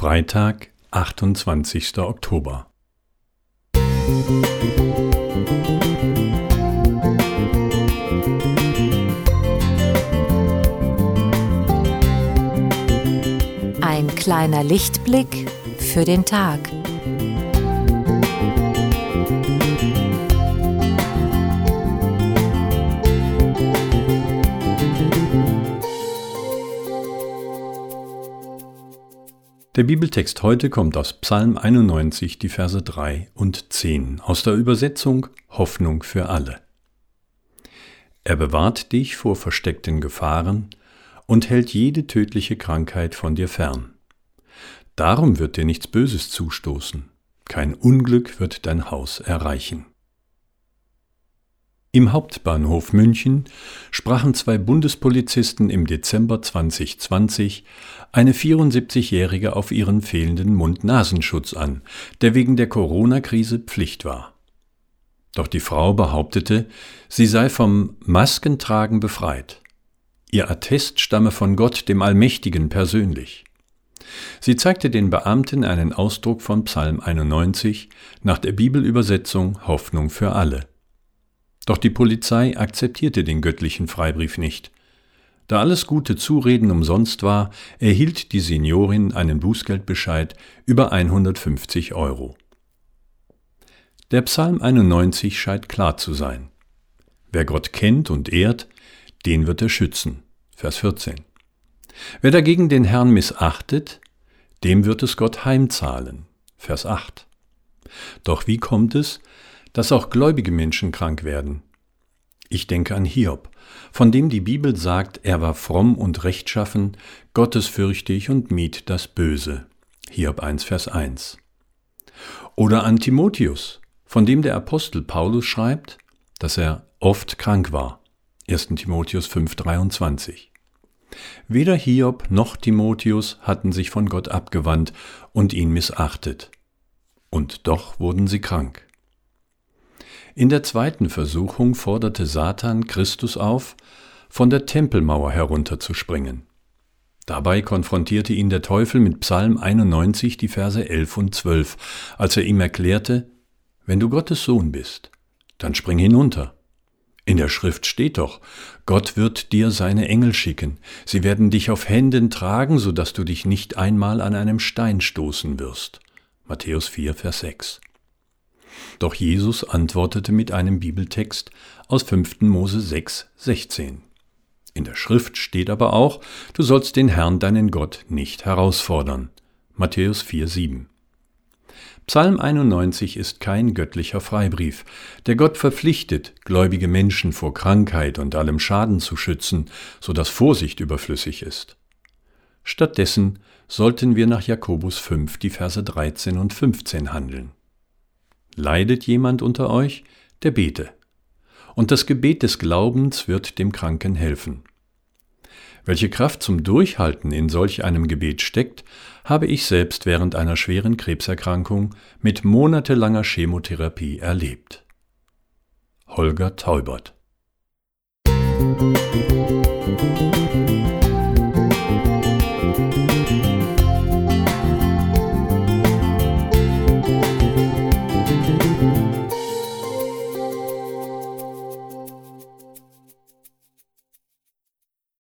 Freitag, 28. Oktober. Ein kleiner Lichtblick für den Tag. Der Bibeltext heute kommt aus Psalm 91, die Verse 3 und 10, aus der Übersetzung Hoffnung für alle. Er bewahrt dich vor versteckten Gefahren und hält jede tödliche Krankheit von dir fern. Darum wird dir nichts Böses zustoßen, kein Unglück wird dein Haus erreichen. Im Hauptbahnhof München sprachen zwei Bundespolizisten im Dezember 2020 eine 74-Jährige auf ihren fehlenden Mund-Nasenschutz an, der wegen der Corona-Krise Pflicht war. Doch die Frau behauptete, sie sei vom Maskentragen befreit. Ihr Attest stamme von Gott, dem Allmächtigen, persönlich. Sie zeigte den Beamten einen Ausdruck von Psalm 91 nach der Bibelübersetzung Hoffnung für alle. Doch die Polizei akzeptierte den göttlichen Freibrief nicht. Da alles gute Zureden umsonst war, erhielt die Seniorin einen Bußgeldbescheid über 150 Euro. Der Psalm 91 scheint klar zu sein. Wer Gott kennt und ehrt, den wird er schützen. Vers 14. Wer dagegen den Herrn missachtet, dem wird es Gott heimzahlen. Vers 8. Doch wie kommt es, dass auch gläubige Menschen krank werden. Ich denke an Hiob, von dem die Bibel sagt, er war fromm und rechtschaffen, gottesfürchtig und mied das Böse. Hiob 1, Vers 1. Oder an Timotheus, von dem der Apostel Paulus schreibt, dass er oft krank war. 1. Timotheus 5, 23. Weder Hiob noch Timotheus hatten sich von Gott abgewandt und ihn missachtet. Und doch wurden sie krank. In der zweiten Versuchung forderte Satan Christus auf, von der Tempelmauer herunterzuspringen. Dabei konfrontierte ihn der Teufel mit Psalm 91, die Verse 11 und 12, als er ihm erklärte, Wenn du Gottes Sohn bist, dann spring hinunter. In der Schrift steht doch, Gott wird dir seine Engel schicken, sie werden dich auf Händen tragen, so dass du dich nicht einmal an einem Stein stoßen wirst. Matthäus 4, Vers 6. Doch Jesus antwortete mit einem Bibeltext aus 5. Mose 6, 16. In der Schrift steht aber auch, du sollst den Herrn deinen Gott nicht herausfordern. Matthäus 4, 7. Psalm 91 ist kein göttlicher Freibrief, der Gott verpflichtet, gläubige Menschen vor Krankheit und allem Schaden zu schützen, so dass Vorsicht überflüssig ist. Stattdessen sollten wir nach Jakobus 5 die Verse 13 und 15 handeln. Leidet jemand unter euch, der bete. Und das Gebet des Glaubens wird dem Kranken helfen. Welche Kraft zum Durchhalten in solch einem Gebet steckt, habe ich selbst während einer schweren Krebserkrankung mit monatelanger Chemotherapie erlebt. Holger Taubert Musik